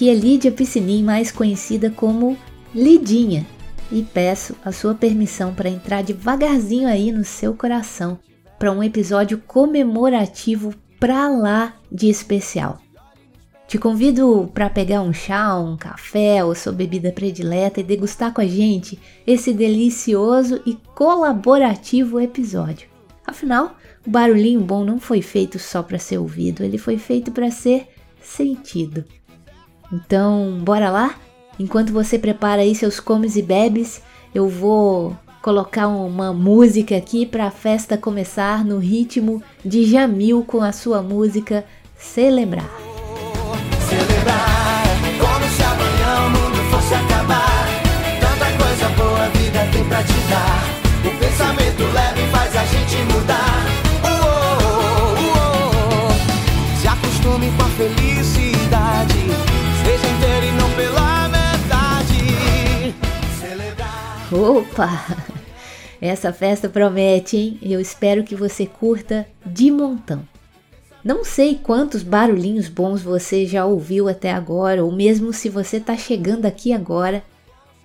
Aqui é Lídia Piscinim, mais conhecida como Lidinha, e peço a sua permissão para entrar devagarzinho aí no seu coração para um episódio comemorativo pra lá de especial. Te convido para pegar um chá, um café ou sua bebida predileta e degustar com a gente esse delicioso e colaborativo episódio. Afinal, o barulhinho bom não foi feito só para ser ouvido, ele foi feito para ser sentido. Então, bora lá? Enquanto você prepara aí seus comes e bebes, eu vou colocar uma música aqui para a festa começar no ritmo de Jamil com a sua música Celebrar. Celebrar como se amanhã o mundo fosse acabar. Tanta coisa boa a vida tem pra te dar. O pensamento leve faz a gente mudar. Uou, uou. Se acostume com a felicidade. Opa! Essa festa promete, hein? Eu espero que você curta de montão. Não sei quantos barulhinhos bons você já ouviu até agora, ou mesmo se você está chegando aqui agora,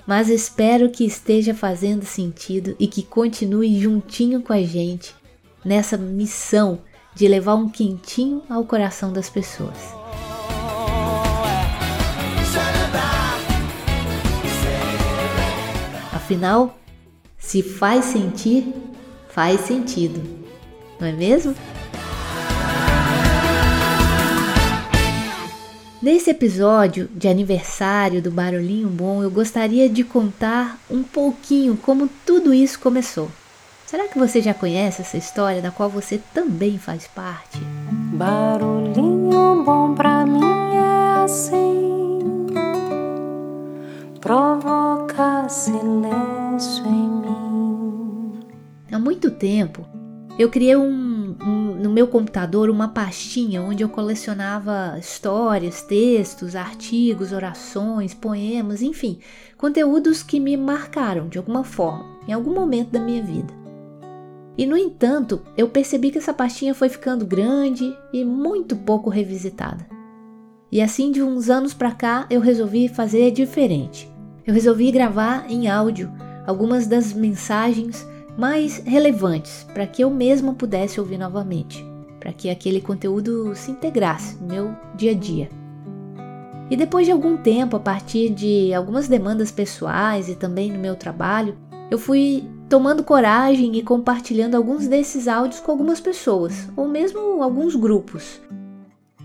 mas espero que esteja fazendo sentido e que continue juntinho com a gente nessa missão de levar um quentinho ao coração das pessoas. Afinal, se faz sentir, faz sentido, não é mesmo? Nesse episódio de aniversário do Barulhinho Bom, eu gostaria de contar um pouquinho como tudo isso começou. Será que você já conhece essa história da qual você também faz parte? Barulhinho bom pra mim é assim, provoca silêncio em mim. Há muito tempo eu criei um, um- no meu computador uma pastinha onde eu colecionava histórias, textos, artigos, orações, poemas, enfim, conteúdos que me marcaram de alguma forma, em algum momento da minha vida. E no entanto, eu percebi que essa pastinha foi ficando grande e muito pouco revisitada. E assim, de uns anos pra cá, eu resolvi fazer diferente. Eu resolvi gravar em áudio algumas das mensagens mais relevantes para que eu mesma pudesse ouvir novamente, para que aquele conteúdo se integrasse no meu dia a dia. E depois de algum tempo, a partir de algumas demandas pessoais e também no meu trabalho, eu fui tomando coragem e compartilhando alguns desses áudios com algumas pessoas, ou mesmo alguns grupos.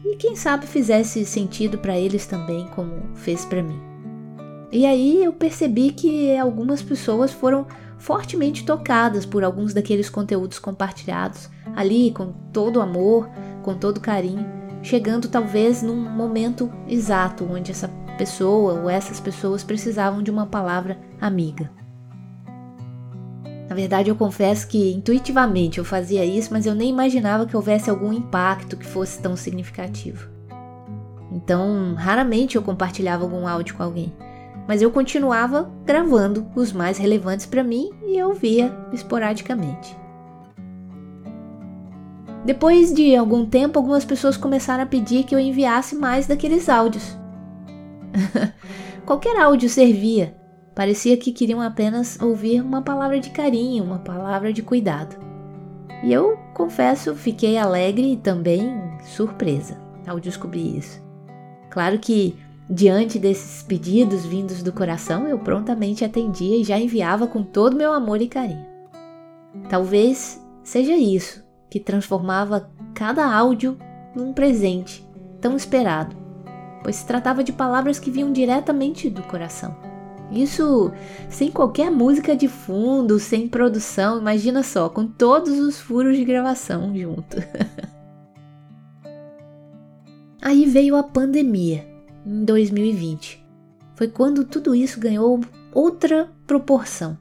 E quem sabe fizesse sentido para eles também, como fez para mim. E aí eu percebi que algumas pessoas foram fortemente tocadas por alguns daqueles conteúdos compartilhados ali com todo amor, com todo carinho, chegando talvez num momento exato onde essa pessoa ou essas pessoas precisavam de uma palavra amiga. Na verdade, eu confesso que intuitivamente eu fazia isso, mas eu nem imaginava que houvesse algum impacto que fosse tão significativo. Então, raramente eu compartilhava algum áudio com alguém mas eu continuava gravando os mais relevantes para mim e eu via esporadicamente. Depois de algum tempo, algumas pessoas começaram a pedir que eu enviasse mais daqueles áudios. Qualquer áudio servia. Parecia que queriam apenas ouvir uma palavra de carinho, uma palavra de cuidado. E eu, confesso, fiquei alegre e também surpresa ao descobrir isso. Claro que Diante desses pedidos vindos do coração, eu prontamente atendia e já enviava com todo meu amor e carinho. Talvez seja isso que transformava cada áudio num presente tão esperado, pois se tratava de palavras que vinham diretamente do coração. Isso sem qualquer música de fundo, sem produção, imagina só, com todos os furos de gravação junto. Aí veio a pandemia, em 2020. Foi quando tudo isso ganhou outra proporção.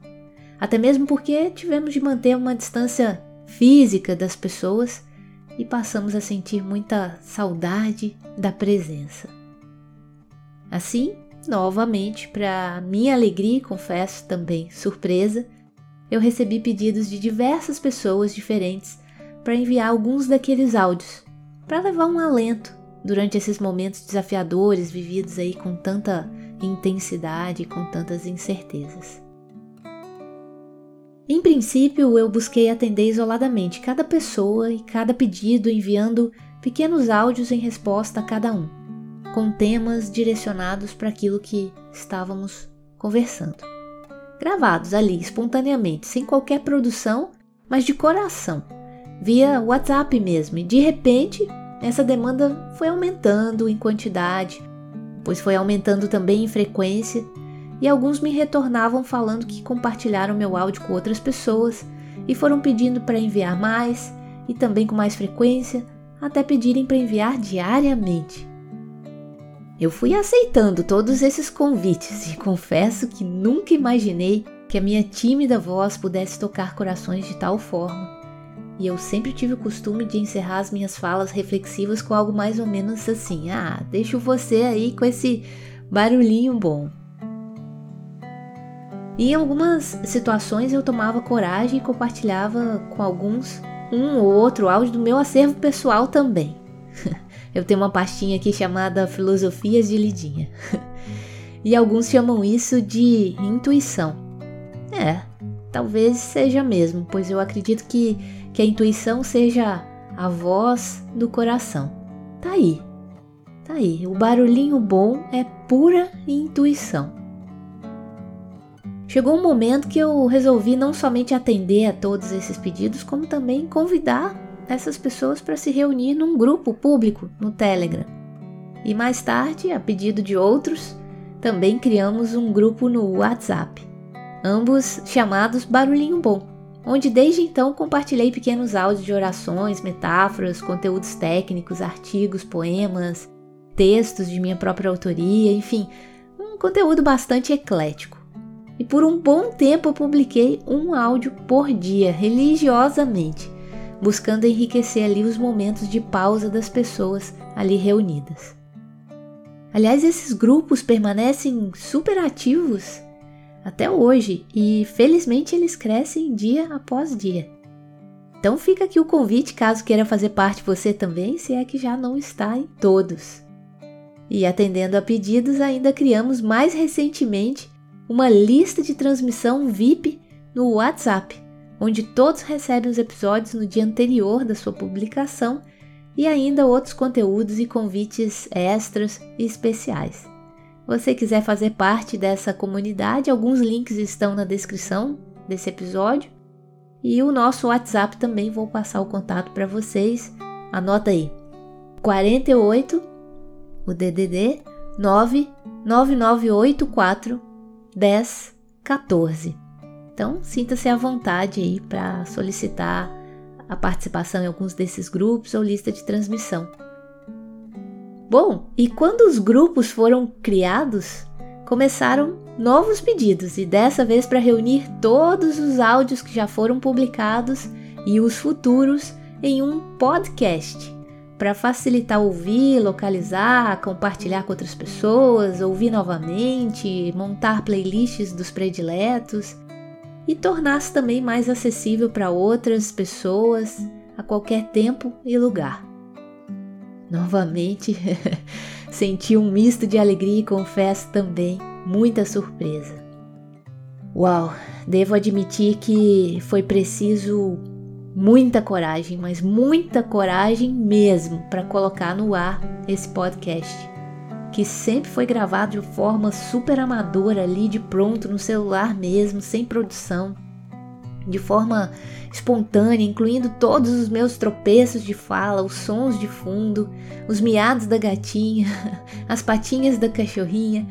Até mesmo porque tivemos de manter uma distância física das pessoas e passamos a sentir muita saudade da presença. Assim, novamente, para minha alegria e confesso também surpresa, eu recebi pedidos de diversas pessoas diferentes para enviar alguns daqueles áudios, para levar um alento durante esses momentos desafiadores vividos aí com tanta intensidade com tantas incertezas. Em princípio, eu busquei atender isoladamente cada pessoa e cada pedido, enviando pequenos áudios em resposta a cada um, com temas direcionados para aquilo que estávamos conversando. Gravados ali espontaneamente, sem qualquer produção, mas de coração, via WhatsApp mesmo, e de repente essa demanda foi aumentando em quantidade, pois foi aumentando também em frequência e alguns me retornavam falando que compartilharam meu áudio com outras pessoas e foram pedindo para enviar mais e também com mais frequência, até pedirem para enviar diariamente. Eu fui aceitando todos esses convites e confesso que nunca imaginei que a minha tímida voz pudesse tocar corações de tal forma. E eu sempre tive o costume de encerrar as minhas falas reflexivas com algo mais ou menos assim: ah, deixo você aí com esse barulhinho bom. E em algumas situações eu tomava coragem e compartilhava com alguns um ou outro áudio do meu acervo pessoal também. eu tenho uma pastinha aqui chamada Filosofias de Lidinha. e alguns chamam isso de intuição. É, talvez seja mesmo, pois eu acredito que, que a intuição seja a voz do coração. Tá aí. Tá aí. O barulhinho bom é pura intuição. Chegou um momento que eu resolvi não somente atender a todos esses pedidos, como também convidar essas pessoas para se reunir num grupo público no Telegram. E mais tarde, a pedido de outros, também criamos um grupo no WhatsApp, ambos chamados Barulhinho Bom, onde desde então compartilhei pequenos áudios de orações, metáforas, conteúdos técnicos, artigos, poemas, textos de minha própria autoria, enfim, um conteúdo bastante eclético e por um bom tempo eu publiquei um áudio por dia, religiosamente, buscando enriquecer ali os momentos de pausa das pessoas ali reunidas. Aliás, esses grupos permanecem super ativos até hoje e felizmente eles crescem dia após dia. Então fica aqui o convite caso queira fazer parte você também, se é que já não está em todos. E atendendo a pedidos, ainda criamos mais recentemente uma lista de transmissão VIP no WhatsApp, onde todos recebem os episódios no dia anterior da sua publicação e ainda outros conteúdos e convites extras e especiais. Você quiser fazer parte dessa comunidade, alguns links estão na descrição desse episódio e o nosso WhatsApp também vou passar o contato para vocês. Anota aí: 48 o DDD 99984 10, 14. Então, sinta-se à vontade aí para solicitar a participação em alguns desses grupos ou lista de transmissão. Bom, e quando os grupos foram criados, começaram novos pedidos e dessa vez para reunir todos os áudios que já foram publicados e os futuros em um podcast para facilitar ouvir, localizar, compartilhar com outras pessoas, ouvir novamente, montar playlists dos prediletos e tornar-se também mais acessível para outras pessoas a qualquer tempo e lugar. Novamente, senti um misto de alegria e confesso também muita surpresa. Uau, devo admitir que foi preciso muita coragem, mas muita coragem mesmo para colocar no ar esse podcast, que sempre foi gravado de forma super amadora ali de pronto no celular mesmo, sem produção, de forma espontânea, incluindo todos os meus tropeços de fala, os sons de fundo, os miados da gatinha, as patinhas da cachorrinha,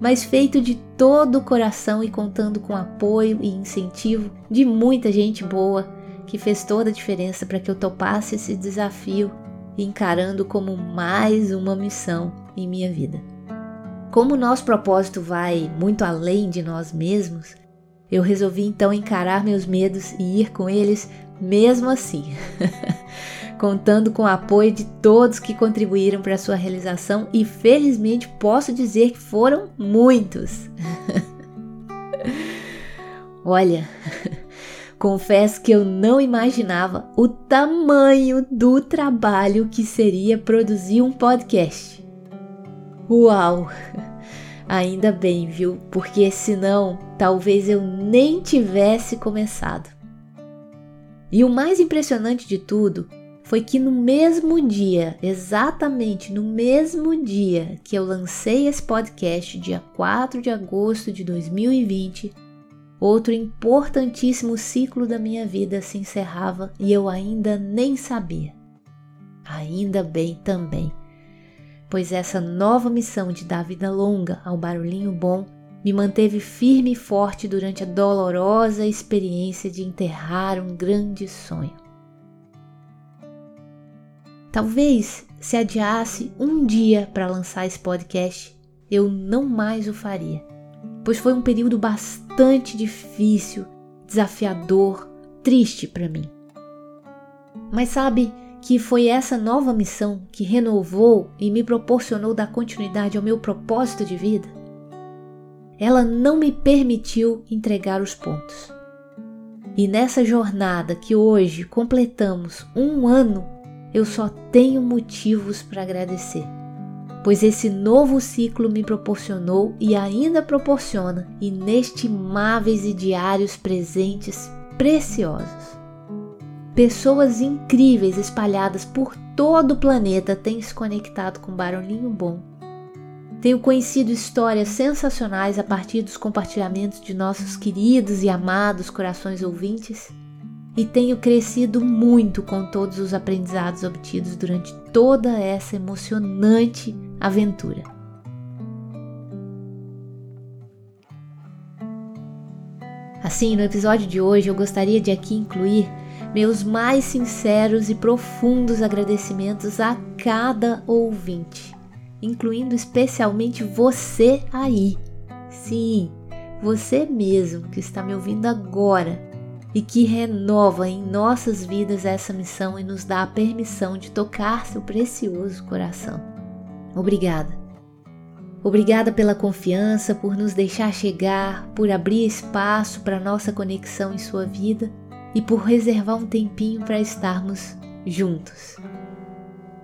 mas feito de todo o coração e contando com apoio e incentivo de muita gente boa que fez toda a diferença para que eu topasse esse desafio encarando como mais uma missão em minha vida. Como nosso propósito vai muito além de nós mesmos, eu resolvi então encarar meus medos e ir com eles mesmo assim, contando com o apoio de todos que contribuíram para sua realização e felizmente posso dizer que foram muitos. Olha, confesso que eu não imaginava o tamanho do trabalho que seria produzir um podcast. Uau! Ainda bem, viu? Porque senão talvez eu nem tivesse começado. E o mais impressionante de tudo foi que no mesmo dia, exatamente no mesmo dia que eu lancei esse podcast, dia 4 de agosto de 2020, outro importantíssimo ciclo da minha vida se encerrava e eu ainda nem sabia. Ainda bem também pois essa nova missão de dar vida longa ao barulhinho bom me manteve firme e forte durante a dolorosa experiência de enterrar um grande sonho. Talvez se adiasse um dia para lançar esse podcast, eu não mais o faria, pois foi um período bastante difícil, desafiador, triste para mim. Mas sabe, que foi essa nova missão que renovou e me proporcionou dar continuidade ao meu propósito de vida? Ela não me permitiu entregar os pontos. E nessa jornada que hoje completamos um ano, eu só tenho motivos para agradecer, pois esse novo ciclo me proporcionou e ainda proporciona inestimáveis e diários presentes preciosos. Pessoas incríveis espalhadas por todo o planeta têm se conectado com Barulhinho Bom. Tenho conhecido histórias sensacionais a partir dos compartilhamentos de nossos queridos e amados corações ouvintes e tenho crescido muito com todos os aprendizados obtidos durante toda essa emocionante aventura. Assim, no episódio de hoje eu gostaria de aqui incluir meus mais sinceros e profundos agradecimentos a cada ouvinte, incluindo especialmente você aí. Sim, você mesmo que está me ouvindo agora e que renova em nossas vidas essa missão e nos dá a permissão de tocar seu precioso coração. Obrigada. Obrigada pela confiança, por nos deixar chegar, por abrir espaço para nossa conexão em sua vida e por reservar um tempinho para estarmos juntos.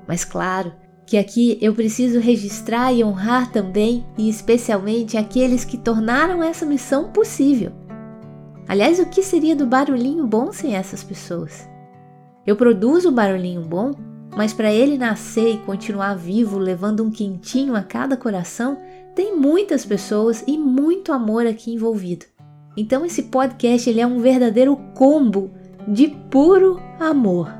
Mas claro que aqui eu preciso registrar e honrar também, e especialmente aqueles que tornaram essa missão possível. Aliás, o que seria do barulhinho bom sem essas pessoas? Eu produzo o barulhinho bom, mas para ele nascer e continuar vivo, levando um quentinho a cada coração, tem muitas pessoas e muito amor aqui envolvido. Então esse podcast ele é um verdadeiro combo de puro amor.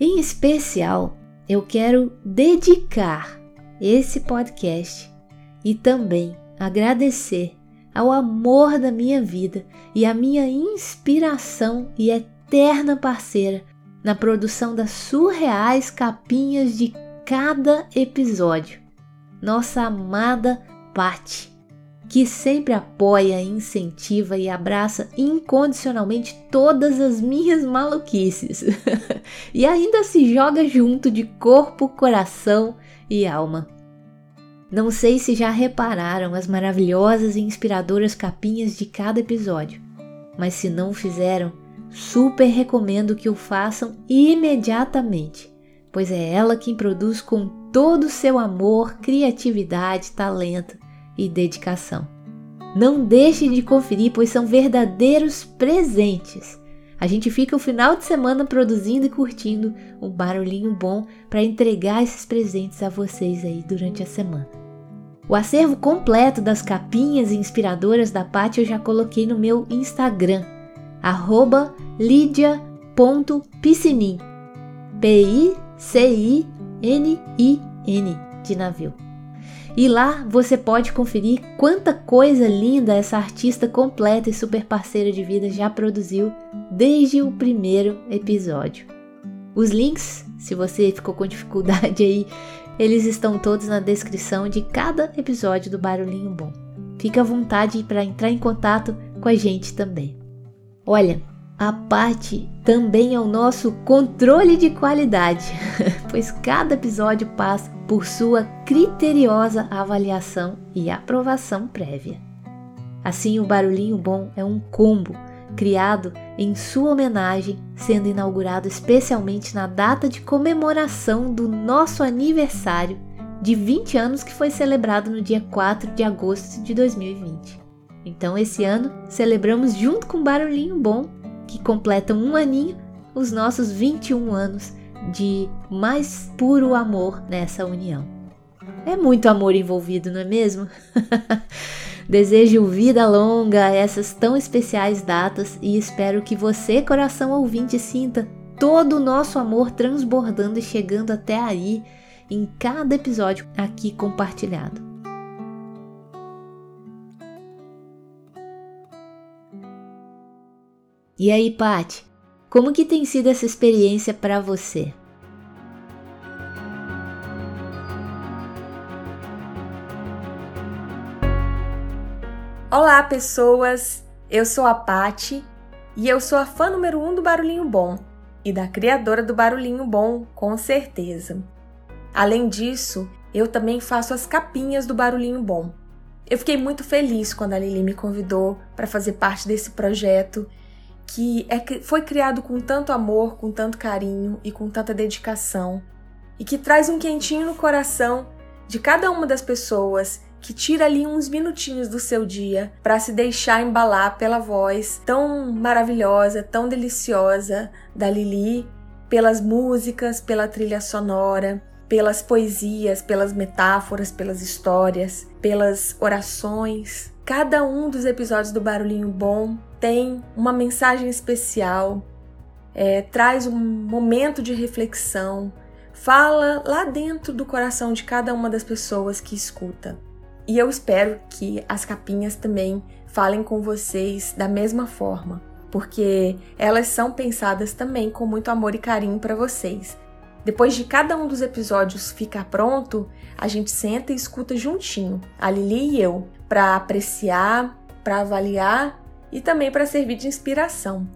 Em especial, eu quero dedicar esse podcast e também agradecer ao amor da minha vida e à minha inspiração e eterna parceira na produção das surreais capinhas de cada episódio nossa amada Patti, que sempre apoia, incentiva e abraça incondicionalmente todas as minhas maluquices e ainda se joga junto de corpo, coração e alma. Não sei se já repararam as maravilhosas e inspiradoras capinhas de cada episódio, mas se não fizeram, super recomendo que o façam imediatamente, pois é ela quem produz com todo o seu amor, criatividade, talento e dedicação. Não deixe de conferir, pois são verdadeiros presentes. A gente fica o final de semana produzindo e curtindo um barulhinho bom para entregar esses presentes a vocês aí durante a semana. O acervo completo das capinhas inspiradoras da Paty eu já coloquei no meu Instagram, lidia.piscinin. P-I-C-I-N-I-N de navio. E lá você pode conferir quanta coisa linda essa artista completa e super parceira de vida já produziu desde o primeiro episódio. Os links, se você ficou com dificuldade aí, eles estão todos na descrição de cada episódio do Barulhinho Bom. Fique à vontade para entrar em contato com a gente também. Olha, a parte também é o nosso controle de qualidade, pois cada episódio passa por sua criteriosa avaliação e aprovação prévia. Assim, o Barulhinho Bom é um combo criado em sua homenagem, sendo inaugurado especialmente na data de comemoração do nosso aniversário de 20 anos que foi celebrado no dia 4 de agosto de 2020. Então, esse ano celebramos junto com Barulhinho Bom que completam um aninho os nossos 21 anos de mais puro amor nessa união. É muito amor envolvido, não é mesmo? Desejo vida longa a essas tão especiais datas e espero que você, coração ouvinte, sinta todo o nosso amor transbordando e chegando até aí em cada episódio aqui compartilhado. E aí, Pati, como que tem sido essa experiência para você? Olá, pessoas! Eu sou a Pati e eu sou a fã número um do Barulhinho Bom e da criadora do Barulhinho Bom, com certeza. Além disso, eu também faço as capinhas do Barulhinho Bom. Eu fiquei muito feliz quando a Lili me convidou para fazer parte desse projeto que é, foi criado com tanto amor, com tanto carinho e com tanta dedicação, e que traz um quentinho no coração de cada uma das pessoas que tira ali uns minutinhos do seu dia para se deixar embalar pela voz tão maravilhosa, tão deliciosa da Lili, pelas músicas, pela trilha sonora, pelas poesias, pelas metáforas, pelas histórias, pelas orações. Cada um dos episódios do Barulhinho Bom tem uma mensagem especial, é, traz um momento de reflexão, fala lá dentro do coração de cada uma das pessoas que escuta. E eu espero que as capinhas também falem com vocês da mesma forma, porque elas são pensadas também com muito amor e carinho para vocês. Depois de cada um dos episódios ficar pronto, a gente senta e escuta juntinho, a Lili e eu, para apreciar, para avaliar e também para servir de inspiração.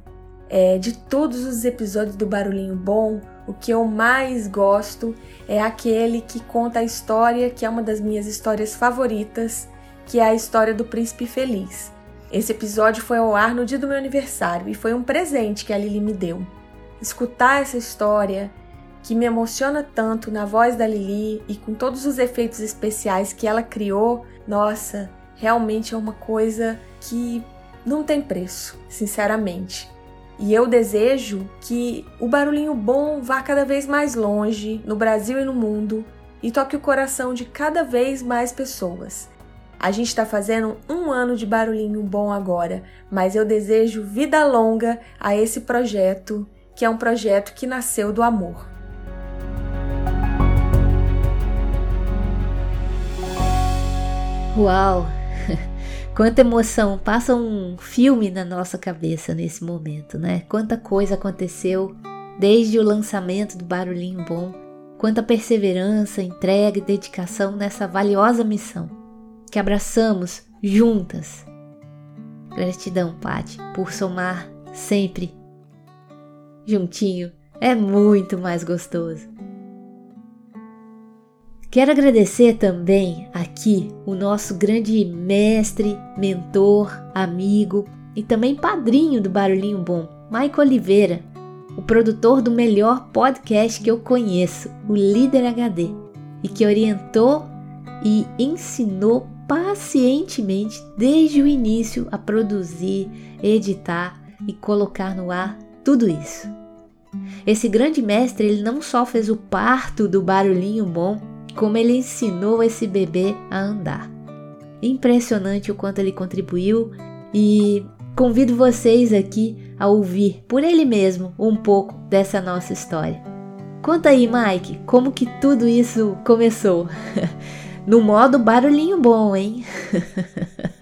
É, de todos os episódios do Barulhinho Bom, o que eu mais gosto é aquele que conta a história que é uma das minhas histórias favoritas, que é a história do Príncipe Feliz. Esse episódio foi ao ar no dia do meu aniversário e foi um presente que a Lili me deu. Escutar essa história, que me emociona tanto na voz da Lili e com todos os efeitos especiais que ela criou, nossa, realmente é uma coisa que não tem preço, sinceramente. E eu desejo que o barulhinho bom vá cada vez mais longe, no Brasil e no mundo, e toque o coração de cada vez mais pessoas. A gente está fazendo um ano de barulhinho bom agora, mas eu desejo vida longa a esse projeto, que é um projeto que nasceu do amor. Uau! Quanta emoção! Passa um filme na nossa cabeça nesse momento, né? Quanta coisa aconteceu desde o lançamento do Barulhinho Bom. Quanta perseverança, entrega e dedicação nessa valiosa missão que abraçamos juntas. Gratidão, Pati, por somar sempre juntinho. É muito mais gostoso. Quero agradecer também aqui o nosso grande mestre, mentor, amigo e também padrinho do Barulhinho Bom, Maico Oliveira, o produtor do melhor podcast que eu conheço, o Líder HD, e que orientou e ensinou pacientemente desde o início a produzir, editar e colocar no ar tudo isso. Esse grande mestre, ele não só fez o parto do Barulhinho Bom, como ele ensinou esse bebê a andar. Impressionante o quanto ele contribuiu e convido vocês aqui a ouvir por ele mesmo um pouco dessa nossa história. Conta aí, Mike, como que tudo isso começou? no modo barulhinho bom, hein?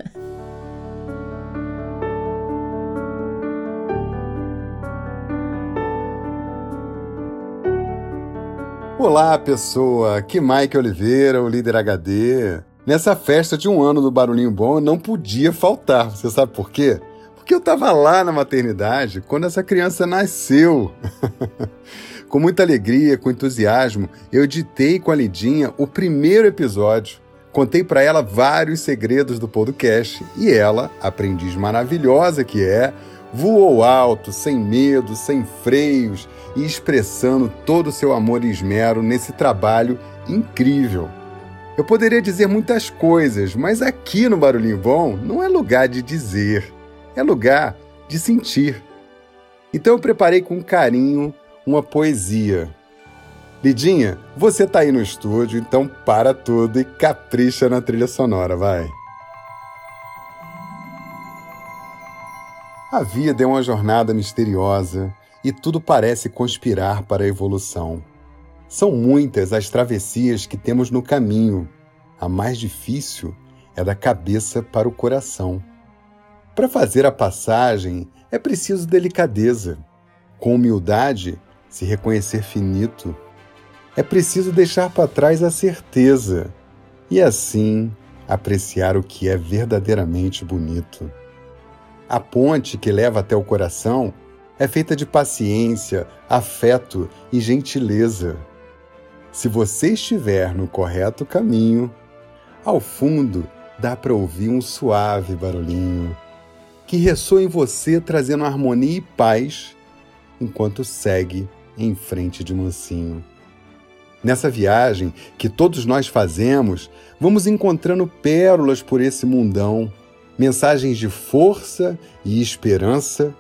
Olá, pessoa! Aqui Mike Oliveira, o líder HD. Nessa festa de um ano do Barulhinho Bom, eu não podia faltar. Você sabe por quê? Porque eu estava lá na maternidade quando essa criança nasceu. com muita alegria, com entusiasmo, eu editei com a Lidinha o primeiro episódio. Contei para ela vários segredos do podcast e ela, aprendiz maravilhosa que é, voou alto, sem medo, sem freios e expressando todo o seu amor e esmero nesse trabalho incrível. Eu poderia dizer muitas coisas, mas aqui no Barulhinho Bom não é lugar de dizer, é lugar de sentir. Então eu preparei com carinho uma poesia. Lidinha, você tá aí no estúdio, então para tudo e capricha na trilha sonora, vai. A vida é uma jornada misteriosa e tudo parece conspirar para a evolução. São muitas as travessias que temos no caminho. A mais difícil é da cabeça para o coração. Para fazer a passagem é preciso delicadeza. Com humildade, se reconhecer finito. É preciso deixar para trás a certeza e assim apreciar o que é verdadeiramente bonito. A ponte que leva até o coração é feita de paciência, afeto e gentileza. Se você estiver no correto caminho, ao fundo dá para ouvir um suave barulhinho que ressoa em você trazendo harmonia e paz enquanto segue em frente de mansinho. Nessa viagem que todos nós fazemos, vamos encontrando pérolas por esse mundão, mensagens de força e esperança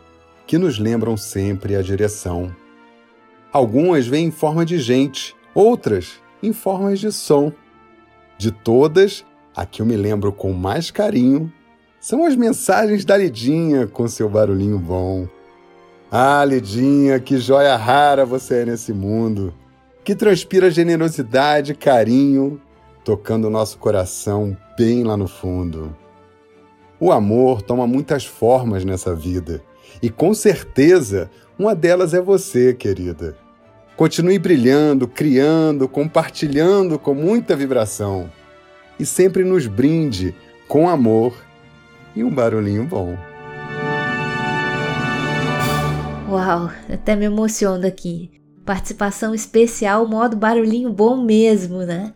que nos lembram sempre a direção. Algumas vêm em forma de gente, outras em formas de som. De todas, a que eu me lembro com mais carinho são as mensagens da Lidinha com seu barulhinho bom. Ah, Lidinha, que joia rara você é nesse mundo, que transpira generosidade carinho, tocando o nosso coração bem lá no fundo. O amor toma muitas formas nessa vida e com certeza, uma delas é você, querida. Continue brilhando, criando, compartilhando com muita vibração. E sempre nos brinde com amor e um barulhinho bom. Uau, até me emociono aqui. Participação especial, modo barulhinho bom mesmo, né?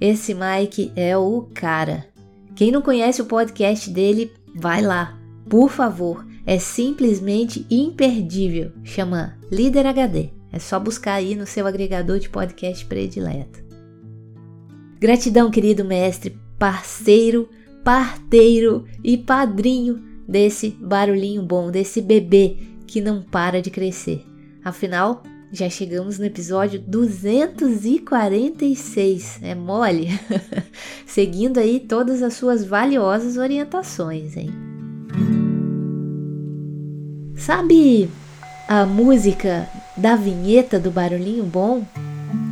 Esse Mike é o cara. Quem não conhece o podcast dele, vai lá, por favor é simplesmente imperdível. Chama Líder HD. É só buscar aí no seu agregador de podcast predileto. Gratidão, querido mestre, parceiro, parteiro e padrinho desse barulhinho bom, desse bebê que não para de crescer. Afinal, já chegamos no episódio 246. É mole? Seguindo aí todas as suas valiosas orientações, hein? Sabe a música da vinheta do Barulhinho Bom?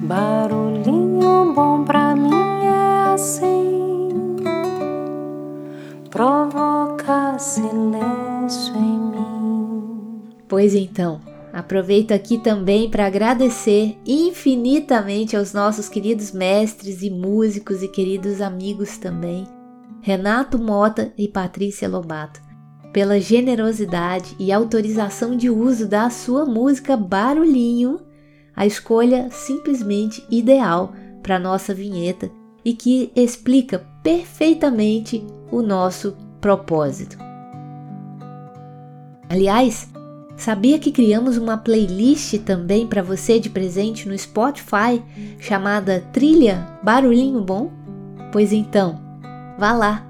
Barulhinho bom pra mim é assim, provoca silêncio em mim. Pois então, aproveito aqui também para agradecer infinitamente aos nossos queridos mestres e músicos e queridos amigos também, Renato Mota e Patrícia Lobato pela generosidade e autorização de uso da sua música Barulhinho, a escolha simplesmente ideal para nossa vinheta e que explica perfeitamente o nosso propósito. Aliás, sabia que criamos uma playlist também para você de presente no Spotify chamada Trilha Barulhinho Bom? Pois então, vá lá,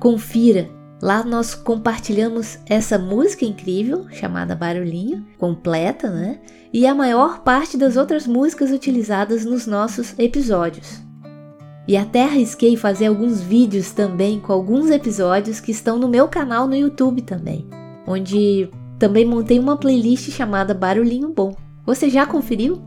confira Lá nós compartilhamos essa música incrível chamada Barulhinho, completa, né? E a maior parte das outras músicas utilizadas nos nossos episódios. E até arrisquei fazer alguns vídeos também com alguns episódios que estão no meu canal no YouTube também, onde também montei uma playlist chamada Barulhinho Bom. Você já conferiu?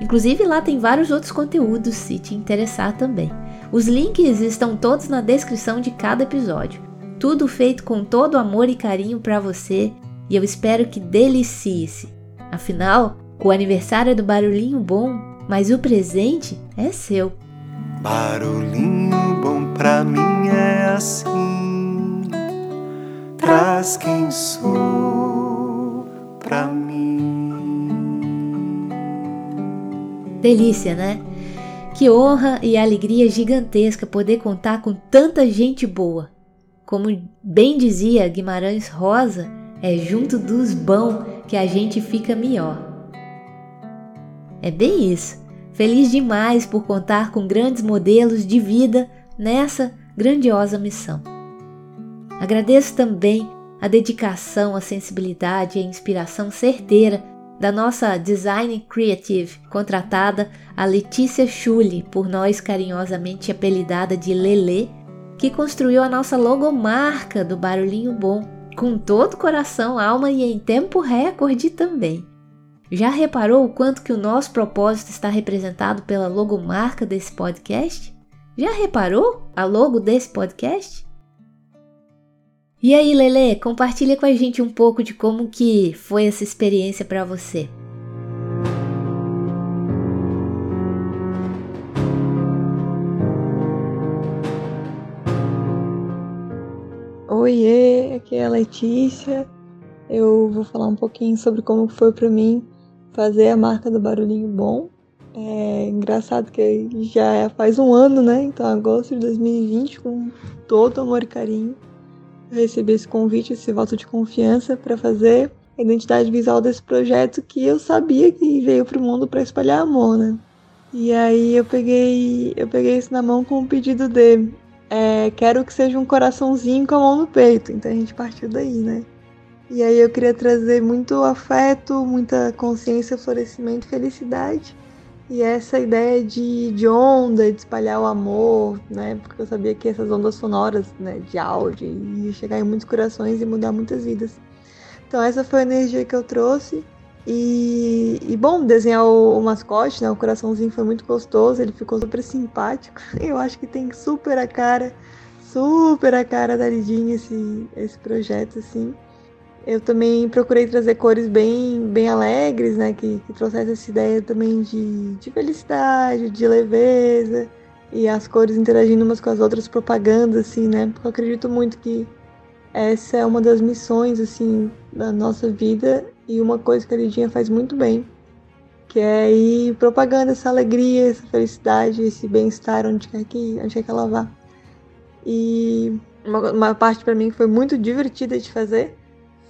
Inclusive lá tem vários outros conteúdos se te interessar também. Os links estão todos na descrição de cada episódio. Tudo feito com todo amor e carinho para você e eu espero que delicie-se. Afinal, o aniversário é do Barulhinho Bom, mas o presente é seu. Barulhinho bom pra mim é assim. Traz quem sou mim. Delícia, né? Que honra e alegria gigantesca poder contar com tanta gente boa. Como bem dizia Guimarães Rosa, é junto dos bons que a gente fica melhor. É bem isso. Feliz demais por contar com grandes modelos de vida nessa grandiosa missão. Agradeço também a dedicação, a sensibilidade e a inspiração certeira da nossa design creative contratada, a Letícia Schulli, por nós carinhosamente apelidada de Lele, que construiu a nossa logomarca do Barulhinho Bom, com todo o coração, alma e em tempo recorde também. Já reparou o quanto que o nosso propósito está representado pela logomarca desse podcast? Já reparou a logo desse podcast? E aí, Lele, compartilha com a gente um pouco de como que foi essa experiência para você. Oiê, aqui é a Letícia. Eu vou falar um pouquinho sobre como foi para mim fazer a marca do barulhinho bom. É engraçado que já faz um ano, né? Então, agosto de 2020, com todo amor e carinho, eu recebi esse convite, esse voto de confiança para fazer a identidade visual desse projeto que eu sabia que veio para o mundo para espalhar amor, né? E aí eu peguei, eu peguei isso na mão com o pedido de é, quero que seja um coraçãozinho com a mão no peito. Então a gente partiu daí, né? E aí eu queria trazer muito afeto, muita consciência, florescimento felicidade. E essa ideia de, de onda, de espalhar o amor, né? Porque eu sabia que essas ondas sonoras, né, de áudio, iam chegar em muitos corações e mudar muitas vidas. Então essa foi a energia que eu trouxe. E, e bom, desenhar o, o, mascote, né? O coraçãozinho foi muito gostoso, ele ficou super simpático. Eu acho que tem super a cara, super a cara da Lidinha esse, esse projeto, assim. Eu também procurei trazer cores bem, bem alegres, né? Que, que trouxesse essa ideia também de, de felicidade, de leveza. E as cores interagindo umas com as outras, propagando, assim, né? Porque eu acredito muito que essa é uma das missões, assim, da nossa vida. E uma coisa que a Lidinha faz muito bem. Que é ir propagando essa alegria, essa felicidade, esse bem-estar onde quer que, onde quer que ela vá. E uma, uma parte para mim foi muito divertida de fazer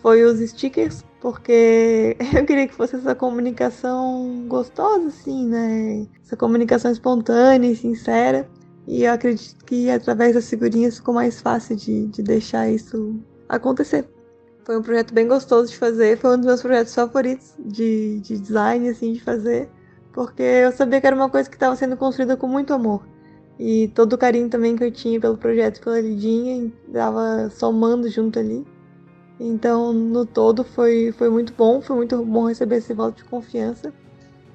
foi os stickers, porque eu queria que fosse essa comunicação gostosa, assim, né? Essa comunicação espontânea e sincera. E eu acredito que através das figurinhas ficou mais fácil de, de deixar isso acontecer. Foi um projeto bem gostoso de fazer, foi um dos meus projetos favoritos de, de design, assim, de fazer, porque eu sabia que era uma coisa que estava sendo construída com muito amor. E todo o carinho também que eu tinha pelo projeto, pela Lidinha, estava somando junto ali. Então, no todo, foi, foi muito bom, foi muito bom receber esse voto de confiança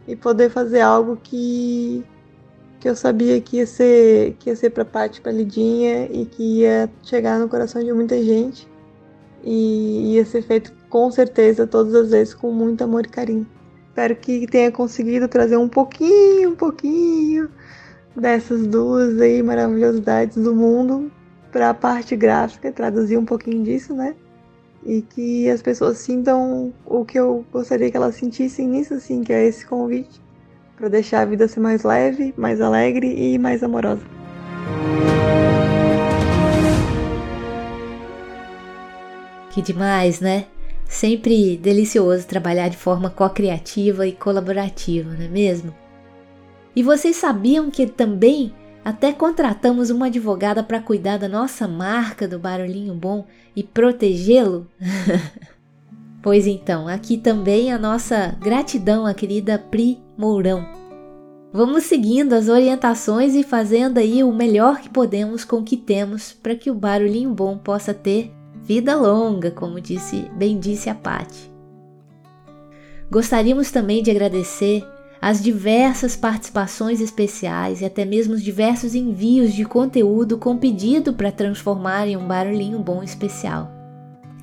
e poder fazer algo que, que eu sabia que ia ser, que ia ser para Paty, para Lidinha e que ia chegar no coração de muita gente e ia ser feito com certeza todas as vezes com muito amor e carinho. Espero que tenha conseguido trazer um pouquinho, um pouquinho dessas duas aí maravilhosidades do mundo para a parte gráfica, traduzir um pouquinho disso, né? E que as pessoas sintam o que eu gostaria que elas sentissem nisso, assim, que é esse convite para deixar a vida ser mais leve, mais alegre e mais amorosa. Que demais, né? Sempre delicioso trabalhar de forma co-criativa e colaborativa, não é mesmo? E vocês sabiam que também até contratamos uma advogada para cuidar da nossa marca do Barulhinho Bom e protegê-lo? pois então, aqui também a nossa gratidão à querida Pri Mourão. Vamos seguindo as orientações e fazendo aí o melhor que podemos com o que temos para que o Barulhinho Bom possa ter vida longa, como disse, bem disse a Pati. Gostaríamos também de agradecer as diversas participações especiais e até mesmo os diversos envios de conteúdo com pedido para transformar em um barulhinho bom especial.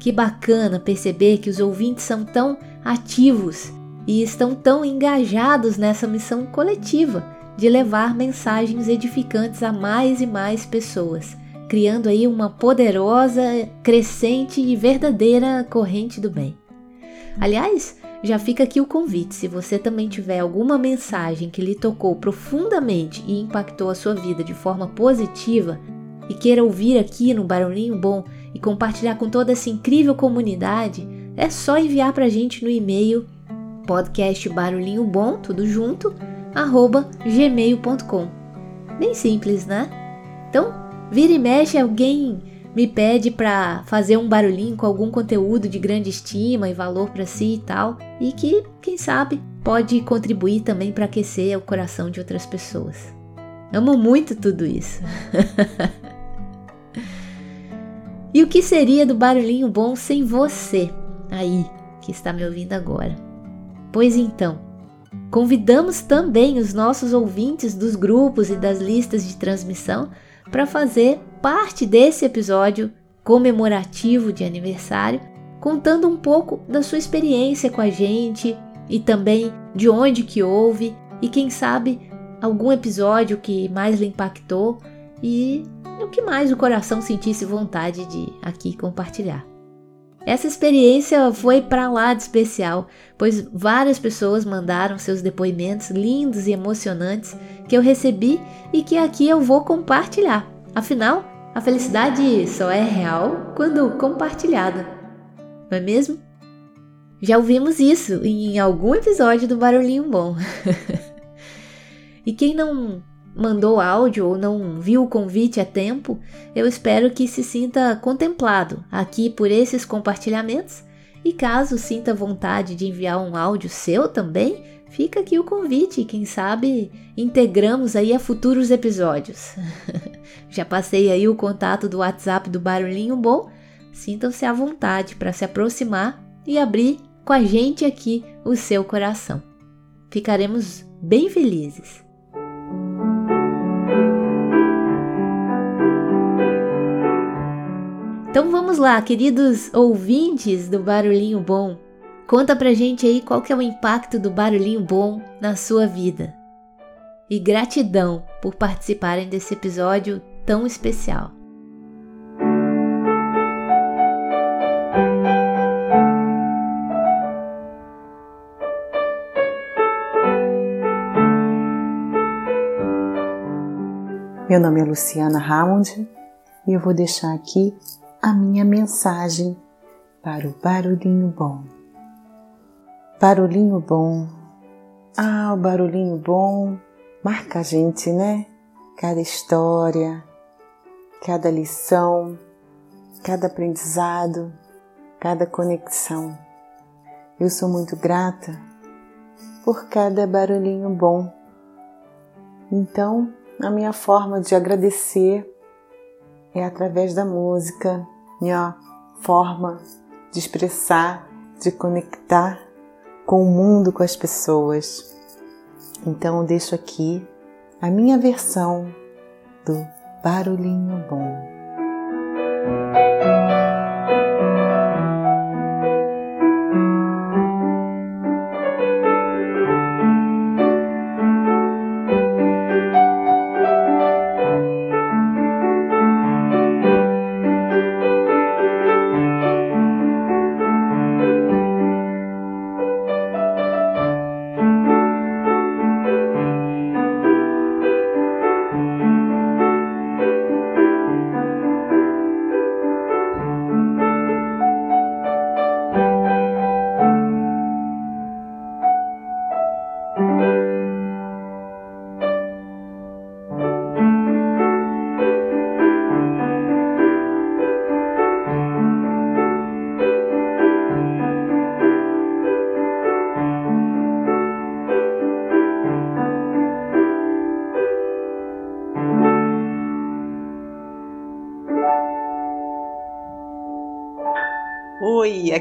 Que bacana perceber que os ouvintes são tão ativos e estão tão engajados nessa missão coletiva de levar mensagens edificantes a mais e mais pessoas, criando aí uma poderosa, crescente e verdadeira corrente do bem. Aliás, já fica aqui o convite: se você também tiver alguma mensagem que lhe tocou profundamente e impactou a sua vida de forma positiva e queira ouvir aqui no Barulhinho Bom e compartilhar com toda essa incrível comunidade, é só enviar para a gente no e-mail podcast barulhinho bom, tudo junto, arroba gmail.com. Bem simples, né? Então, vira e mexe alguém me pede para fazer um barulhinho com algum conteúdo de grande estima e valor para si e tal, e que, quem sabe, pode contribuir também para aquecer o coração de outras pessoas. Amo muito tudo isso. e o que seria do barulhinho bom sem você aí que está me ouvindo agora? Pois então, convidamos também os nossos ouvintes dos grupos e das listas de transmissão para fazer parte desse episódio comemorativo de aniversário, contando um pouco da sua experiência com a gente e também de onde que houve e quem sabe algum episódio que mais lhe impactou e o que mais o coração sentisse vontade de aqui compartilhar. Essa experiência foi para lá de especial, pois várias pessoas mandaram seus depoimentos lindos e emocionantes que eu recebi e que aqui eu vou compartilhar. Afinal, a felicidade só é real quando compartilhada, não é mesmo? Já ouvimos isso em algum episódio do Barulhinho Bom. e quem não mandou áudio ou não viu o convite a tempo, eu espero que se sinta contemplado aqui por esses compartilhamentos. E caso sinta vontade de enviar um áudio seu também, fica aqui o convite, quem sabe integramos aí a futuros episódios. Já passei aí o contato do WhatsApp do Barulhinho Bom. Sintam-se à vontade para se aproximar e abrir com a gente aqui o seu coração. Ficaremos bem felizes. Então vamos lá, queridos ouvintes do Barulhinho Bom. Conta pra gente aí qual que é o impacto do Barulhinho Bom na sua vida. E gratidão por participarem desse episódio tão especial. Meu nome é Luciana Raund e eu vou deixar aqui a minha mensagem para o barulhinho bom. Barulhinho bom. Ah, o barulhinho bom marca a gente, né? Cada história, cada lição, cada aprendizado, cada conexão. Eu sou muito grata por cada barulhinho bom. Então, a minha forma de agradecer é através da música, minha forma de expressar, de conectar com o mundo, com as pessoas. Então eu deixo aqui a minha versão do barulhinho bom.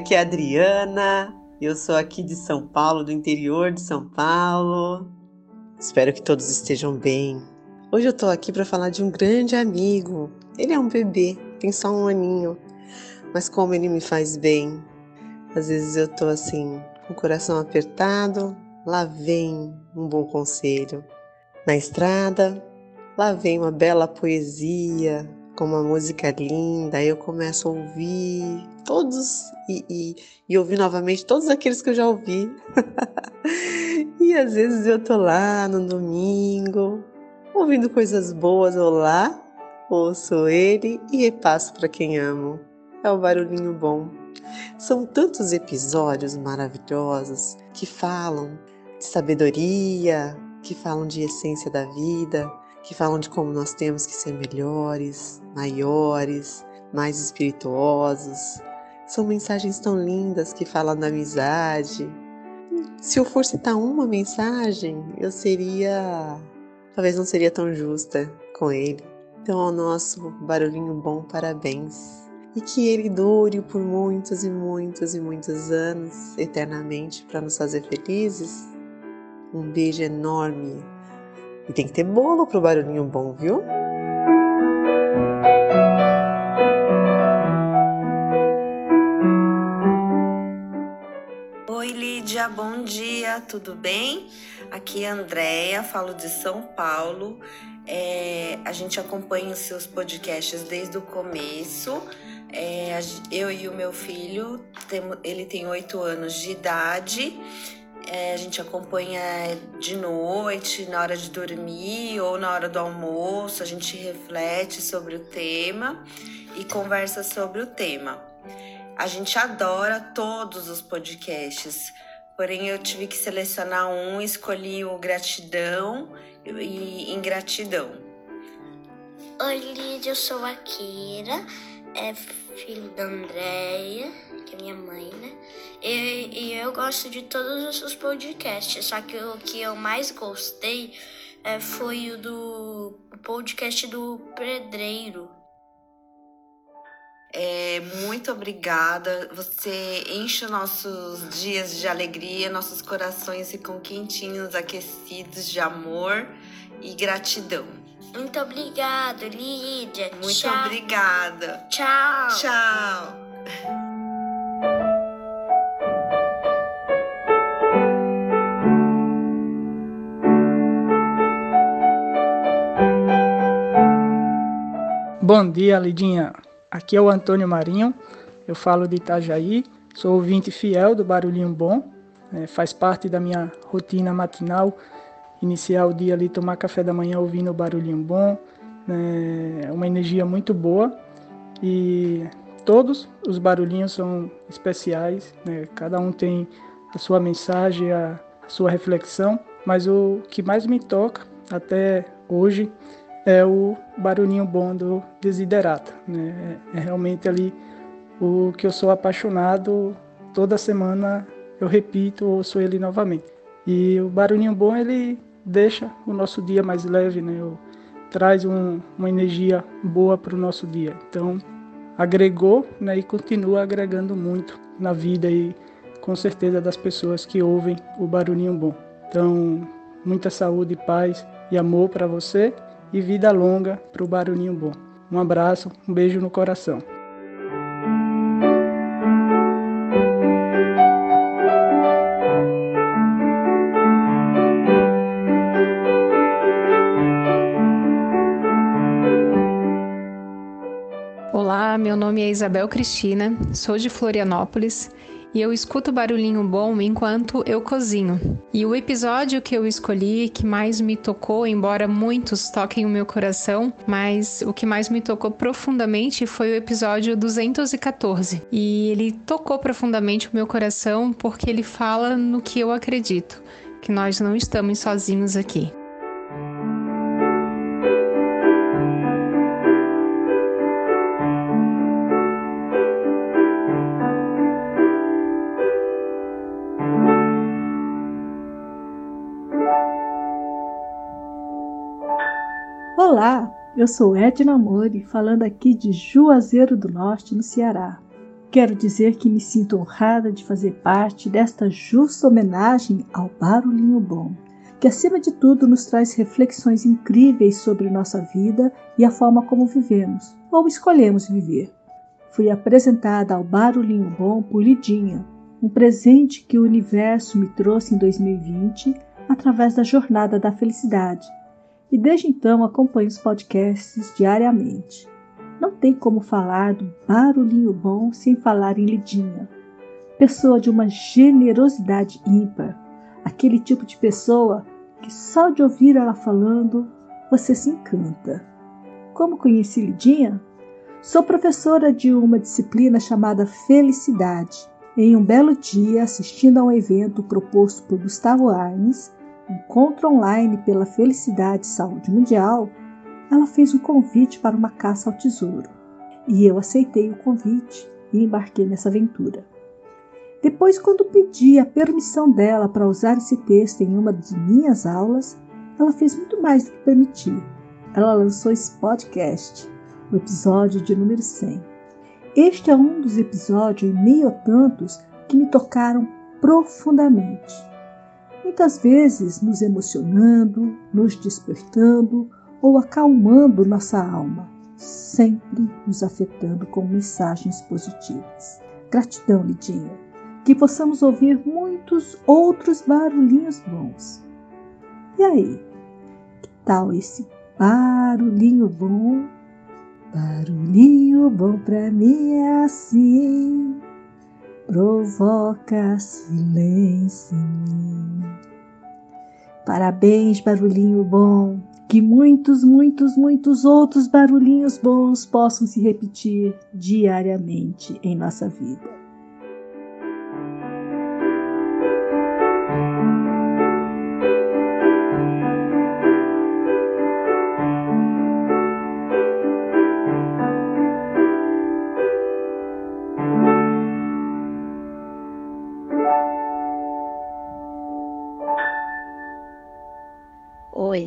Aqui é a Adriana. Eu sou aqui de São Paulo, do interior de São Paulo. Espero que todos estejam bem. Hoje eu tô aqui para falar de um grande amigo. Ele é um bebê, tem só um aninho, mas como ele me faz bem. Às vezes eu tô assim, com o coração apertado, lá vem um bom conselho. Na estrada, lá vem uma bela poesia, com uma música linda, eu começo a ouvir todos e, e, e ouvir novamente todos aqueles que eu já ouvi. e às vezes eu tô lá no domingo, ouvindo coisas boas, eu lá, ouço ele e repasso para quem amo. É o barulhinho bom. São tantos episódios maravilhosos que falam de sabedoria, que falam de essência da vida, que falam de como nós temos que ser melhores, maiores, mais espirituosos. São mensagens tão lindas que falam da amizade. Se eu for citar uma mensagem, eu seria. Talvez não seria tão justa com ele. Então, ao nosso barulhinho bom, parabéns. E que ele dure por muitos e muitos e muitos anos, eternamente, para nos fazer felizes. Um beijo enorme e tem que ter bolo pro barulhinho bom, viu? Oi, Lídia, bom dia, tudo bem? Aqui é a Andréia, falo de São Paulo. É, a gente acompanha os seus podcasts desde o começo. É, eu e o meu filho, ele tem oito anos de idade é, a gente acompanha de noite, na hora de dormir ou na hora do almoço, a gente reflete sobre o tema e conversa sobre o tema. A gente adora todos os podcasts, porém eu tive que selecionar um, escolhi o gratidão e ingratidão. Oi, Lídia, eu sou a Kira, é filho da Andréia que é minha mãe, né? E, e, eu gosto de todos os seus podcasts, só que o que eu mais gostei é, foi o do o podcast do Pedreiro. É, muito obrigada. Você enche nossos dias de alegria, nossos corações ficam quentinhos, aquecidos de amor e gratidão. Muito obrigada, Lídia. Muito Tchau. obrigada. Tchau. Tchau. Bom dia, Lidinha. Aqui é o Antônio Marinho, eu falo de Itajaí, sou ouvinte fiel do Barulhinho Bom, né, faz parte da minha rotina matinal, iniciar o dia ali, tomar café da manhã ouvindo o Barulhinho Bom, né, é uma energia muito boa. E todos os barulhinhos são especiais, né, cada um tem a sua mensagem, a, a sua reflexão, mas o que mais me toca até hoje é o barulhinho bom do Desiderata. Né? É realmente ali o que eu sou apaixonado. Toda semana eu repito, ouço ele novamente. E o barulhinho bom ele deixa o nosso dia mais leve, né? traz um, uma energia boa para o nosso dia. Então agregou né? e continua agregando muito na vida e com certeza das pessoas que ouvem o barulhinho bom. Então muita saúde, paz e amor para você e vida longa para o Barulhinho Bom. Um abraço, um beijo no coração. Olá, meu nome é Isabel Cristina, sou de Florianópolis e eu escuto barulhinho bom enquanto eu cozinho. E o episódio que eu escolhi, que mais me tocou, embora muitos toquem o meu coração, mas o que mais me tocou profundamente foi o episódio 214. E ele tocou profundamente o meu coração porque ele fala no que eu acredito, que nós não estamos sozinhos aqui. Olá, eu sou Edna Mori, falando aqui de Juazeiro do Norte, no Ceará. Quero dizer que me sinto honrada de fazer parte desta justa homenagem ao Barulhinho Bom, que acima de tudo nos traz reflexões incríveis sobre nossa vida e a forma como vivemos, ou escolhemos viver. Fui apresentada ao Barulhinho Bom por Lidinha, um presente que o universo me trouxe em 2020 através da Jornada da Felicidade, e desde então acompanho os podcasts diariamente. Não tem como falar do barulhinho bom sem falar em Lidinha. Pessoa de uma generosidade ímpar, aquele tipo de pessoa que só de ouvir ela falando você se encanta. Como conheci Lidinha? Sou professora de uma disciplina chamada Felicidade. Em um belo dia, assistindo a um evento proposto por Gustavo Arnes, Encontro Online pela Felicidade e Saúde Mundial, ela fez um convite para uma caça ao tesouro. E eu aceitei o convite e embarquei nessa aventura. Depois, quando pedi a permissão dela para usar esse texto em uma de minhas aulas, ela fez muito mais do que permitir. Ela lançou esse podcast, o episódio de número 100. Este é um dos episódios, em meio a tantos, que me tocaram profundamente. Muitas vezes nos emocionando, nos despertando ou acalmando nossa alma, sempre nos afetando com mensagens positivas. Gratidão, Lidinha. Que possamos ouvir muitos outros barulhinhos bons. E aí, que tal esse barulhinho bom? Barulhinho bom pra mim é assim, provoca silêncio em mim. Parabéns, barulhinho bom que muitos, muitos, muitos outros barulhinhos bons possam se repetir diariamente em nossa vida.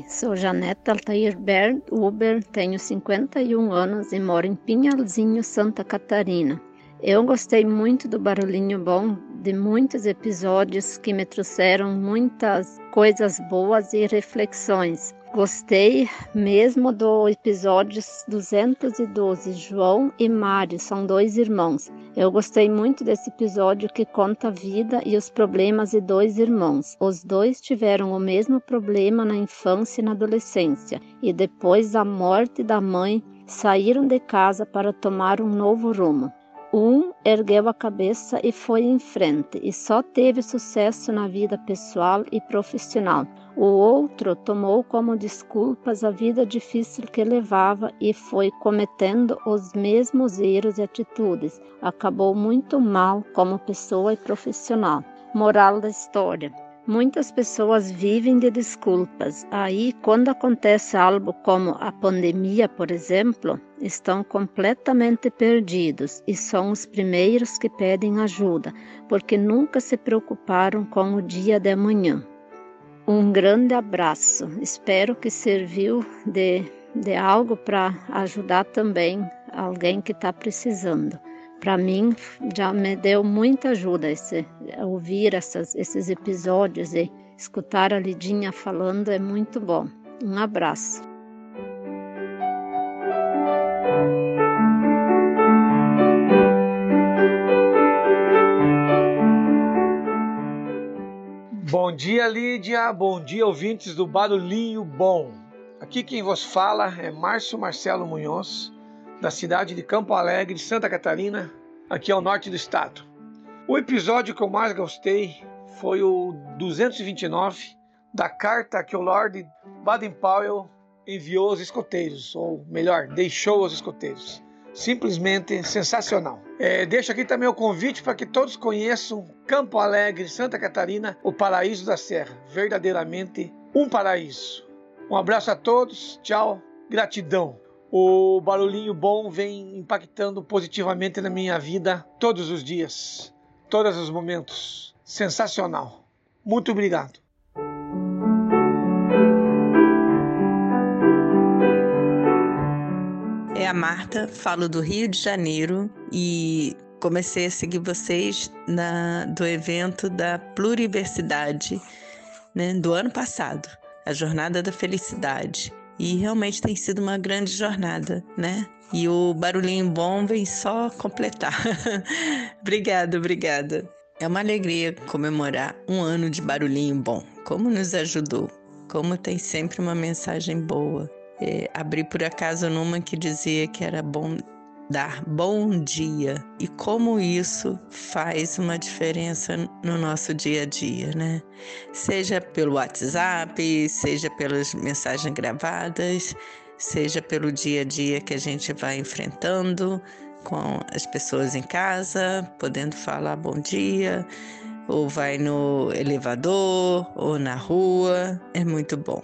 Sou Janete Altair Berg Uber, tenho 51 anos e moro em Pinhalzinho, Santa Catarina. Eu gostei muito do Barulhinho Bom, de muitos episódios que me trouxeram muitas coisas boas e reflexões. Gostei mesmo do episódio 212. João e Mário são dois irmãos. Eu gostei muito desse episódio que conta a vida e os problemas de dois irmãos. Os dois tiveram o mesmo problema na infância e na adolescência, e depois da morte da mãe, saíram de casa para tomar um novo rumo. Um ergueu a cabeça e foi em frente, e só teve sucesso na vida pessoal e profissional. O outro tomou como desculpas a vida difícil que levava e foi cometendo os mesmos erros e atitudes. Acabou muito mal como pessoa e profissional. Moral da história: Muitas pessoas vivem de desculpas. Aí, quando acontece algo como a pandemia, por exemplo, estão completamente perdidos e são os primeiros que pedem ajuda, porque nunca se preocuparam com o dia de amanhã. Um grande abraço. Espero que serviu de, de algo para ajudar também alguém que está precisando. Para mim, já me deu muita ajuda esse, ouvir essas, esses episódios e escutar a Lidinha falando é muito bom. Um abraço. Bom dia, Lídia. Bom dia, ouvintes do Barulhinho Bom. Aqui quem vos fala é Márcio Marcelo Munhoz, da cidade de Campo Alegre, Santa Catarina, aqui ao norte do estado. O episódio que eu mais gostei foi o 229 da carta que o Lord Baden-Powell enviou aos escoteiros, ou melhor, deixou aos escoteiros simplesmente sensacional. É, deixo aqui também o convite para que todos conheçam Campo Alegre, Santa Catarina, o paraíso da Serra. Verdadeiramente um paraíso. Um abraço a todos, tchau, gratidão. O barulhinho bom vem impactando positivamente na minha vida todos os dias, todos os momentos. Sensacional. Muito obrigado. Marta, falo do Rio de Janeiro e comecei a seguir vocês na, do evento da Pluriversidade né, do ano passado, a Jornada da Felicidade. E realmente tem sido uma grande jornada, né? E o barulhinho bom vem só completar. obrigada, obrigada. É uma alegria comemorar um ano de barulhinho bom. Como nos ajudou, como tem sempre uma mensagem boa. É, abri por acaso numa que dizia que era bom dar bom dia e como isso faz uma diferença no nosso dia a dia, né? Seja pelo WhatsApp, seja pelas mensagens gravadas, seja pelo dia a dia que a gente vai enfrentando com as pessoas em casa, podendo falar bom dia, ou vai no elevador, ou na rua, é muito bom,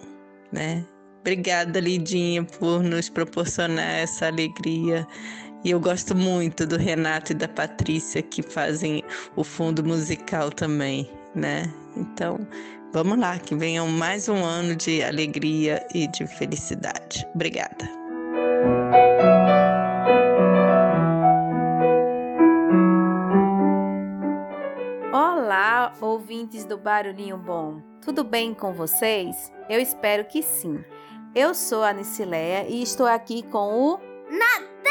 né? Obrigada, Lidinha, por nos proporcionar essa alegria e eu gosto muito do Renato e da Patrícia que fazem o fundo musical também, né? Então, vamos lá, que venham mais um ano de alegria e de felicidade. Obrigada. Olá, ouvintes do Barulhinho Bom. Tudo bem com vocês? Eu espero que sim. Eu sou a Nicileia e estou aqui com o Natan!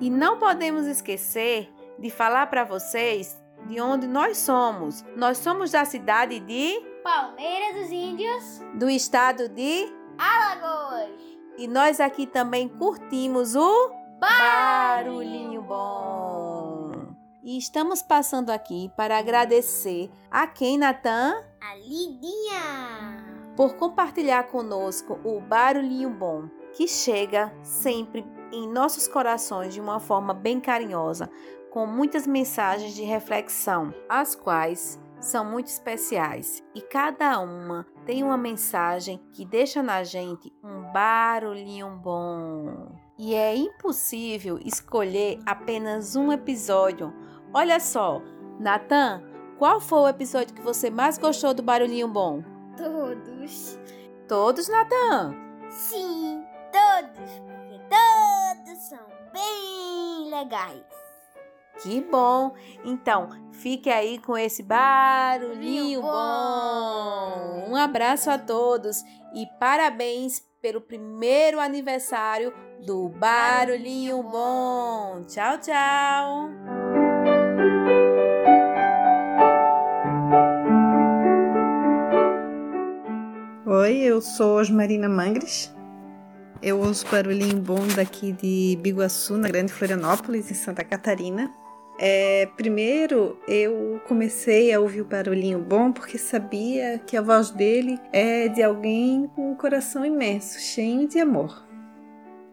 E não podemos esquecer de falar para vocês de onde nós somos. Nós somos da cidade de Palmeiras dos Índios, do estado de Alagoas. E nós aqui também curtimos o Barulhinho Bom. E estamos passando aqui para agradecer a quem, Natan? A Lidinha. Por compartilhar conosco o Barulhinho Bom, que chega sempre em nossos corações de uma forma bem carinhosa, com muitas mensagens de reflexão, as quais são muito especiais e cada uma tem uma mensagem que deixa na gente um barulhinho bom. E é impossível escolher apenas um episódio. Olha só, Natan, qual foi o episódio que você mais gostou do barulhinho bom? Todos. Todos, Natan? Sim, todos todos são bem legais. Que bom! Então, fique aí com esse barulhinho bom. bom. Um abraço a todos e parabéns pelo primeiro aniversário do Barulhinho Bom. Tchau, tchau! Oi, eu sou Osmarina Mangres, eu ouço barulhinho bom daqui de Biguaçu, na Grande Florianópolis, em Santa Catarina. É, primeiro, eu comecei a ouvir o barulhinho bom porque sabia que a voz dele é de alguém com um coração imenso, cheio de amor.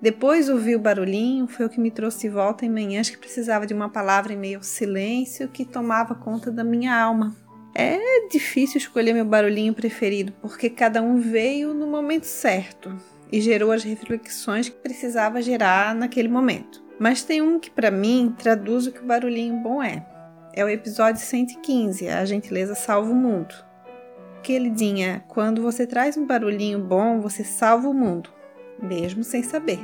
Depois ouvir o barulhinho foi o que me trouxe de volta em manhãs que precisava de uma palavra em meio ao silêncio que tomava conta da minha alma. É difícil escolher meu barulhinho preferido porque cada um veio no momento certo e gerou as reflexões que precisava gerar naquele momento. Mas tem um que para mim traduz o que o barulhinho bom é. É o episódio 115, A Gentileza Salva o Mundo. Queridinha, quando você traz um barulhinho bom, você salva o mundo, mesmo sem saber.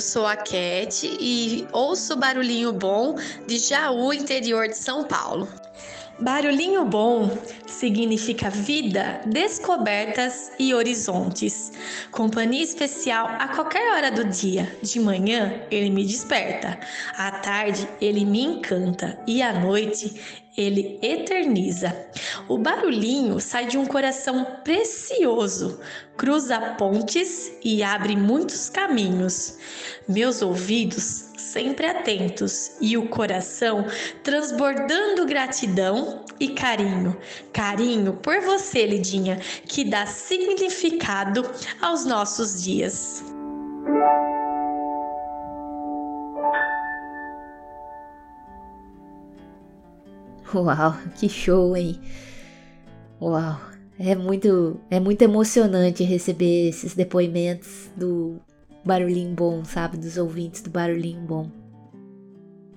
Eu sou a Cat e ouço barulhinho bom de Jaú, interior de São Paulo. Barulhinho bom significa vida, descobertas e horizontes. Companhia especial a qualquer hora do dia. De manhã ele me desperta, à tarde ele me encanta e à noite ele eterniza. O barulhinho sai de um coração precioso, cruza pontes e abre muitos caminhos. Meus ouvidos sempre atentos e o coração transbordando gratidão e carinho. Carinho por você, Lidinha, que dá significado aos nossos dias. Uau, que show, hein? Uau, é muito, é muito emocionante receber esses depoimentos do Barulhinho Bom, sabe? Dos ouvintes do Barulhinho Bom.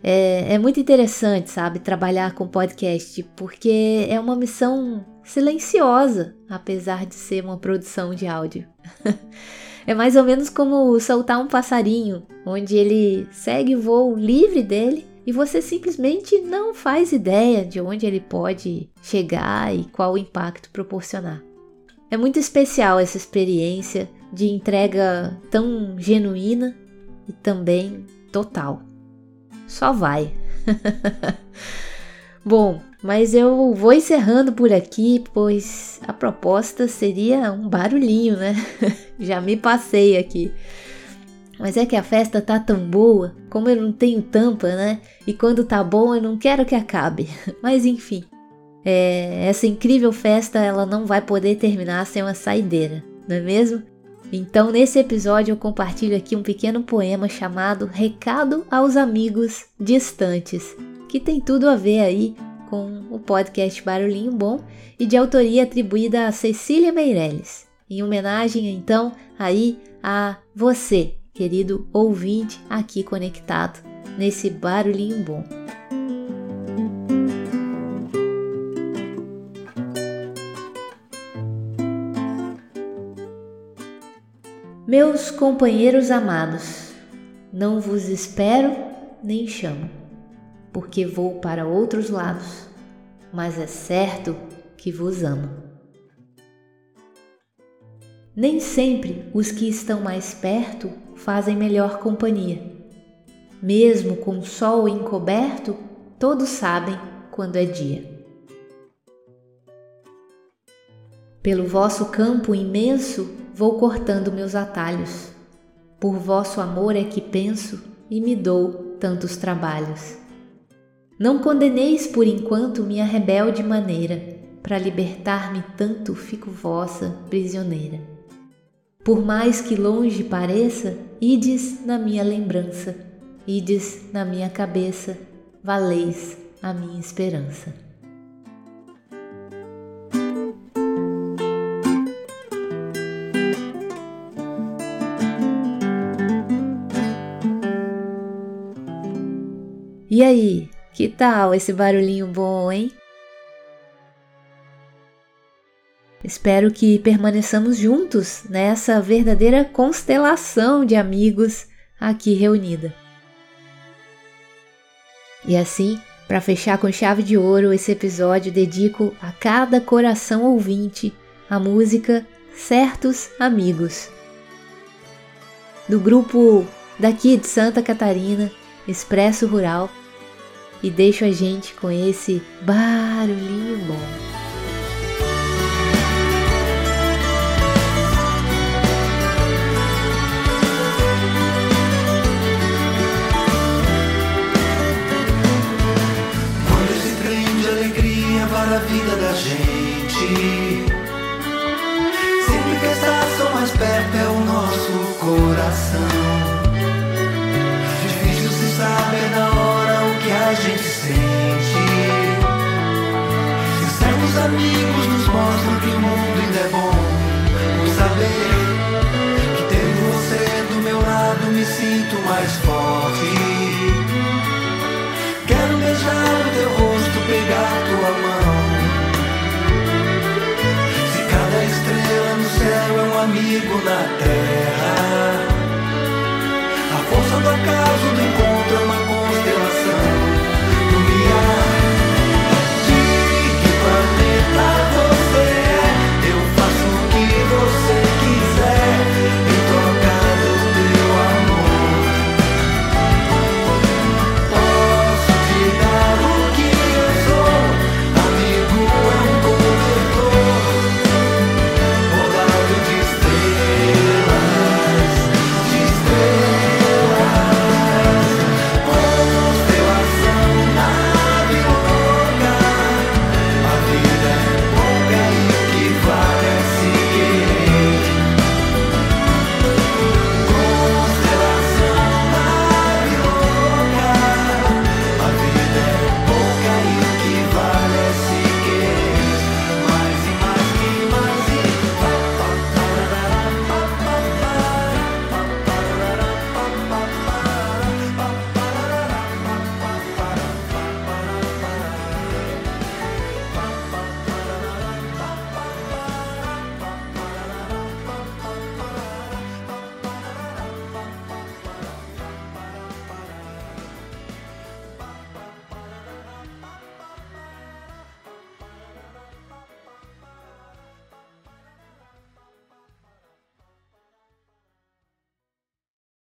É, é muito interessante, sabe? Trabalhar com podcast, porque é uma missão silenciosa, apesar de ser uma produção de áudio. é mais ou menos como soltar um passarinho, onde ele segue o voo livre dele e você simplesmente não faz ideia de onde ele pode chegar e qual o impacto proporcionar. É muito especial essa experiência de entrega tão genuína e também total. Só vai. Bom, mas eu vou encerrando por aqui, pois a proposta seria um barulhinho, né? Já me passei aqui. Mas é que a festa tá tão boa, como eu não tenho tampa, né? E quando tá bom eu não quero que acabe. Mas enfim, é, essa incrível festa ela não vai poder terminar sem uma saideira, não é mesmo? Então, nesse episódio, eu compartilho aqui um pequeno poema chamado Recado aos Amigos Distantes, que tem tudo a ver aí com o podcast Barulhinho Bom e de autoria atribuída a Cecília Meirelles. Em homenagem, então, aí a você, querido ouvinte aqui conectado nesse Barulhinho Bom. Meus companheiros amados, não vos espero nem chamo, porque vou para outros lados, mas é certo que vos amo. Nem sempre os que estão mais perto fazem melhor companhia. Mesmo com o sol encoberto, todos sabem quando é dia. Pelo vosso campo imenso vou cortando meus atalhos. Por vosso amor é que penso e me dou tantos trabalhos. Não condeneis por enquanto minha rebelde maneira, para libertar-me tanto fico vossa prisioneira. Por mais que longe pareça, ides na minha lembrança, ides na minha cabeça, valeis a minha esperança. E aí, que tal esse barulhinho bom, hein? Espero que permaneçamos juntos nessa verdadeira constelação de amigos aqui reunida. E assim, para fechar com chave de ouro esse episódio, dedico a cada coração ouvinte a música Certos Amigos. Do grupo daqui de Santa Catarina, Expresso Rural e deixo a gente com esse barulhinho bom. A gente sente. Se amigos nos mostram que o mundo ainda é bom. Por saber que tendo você do meu lado me sinto mais forte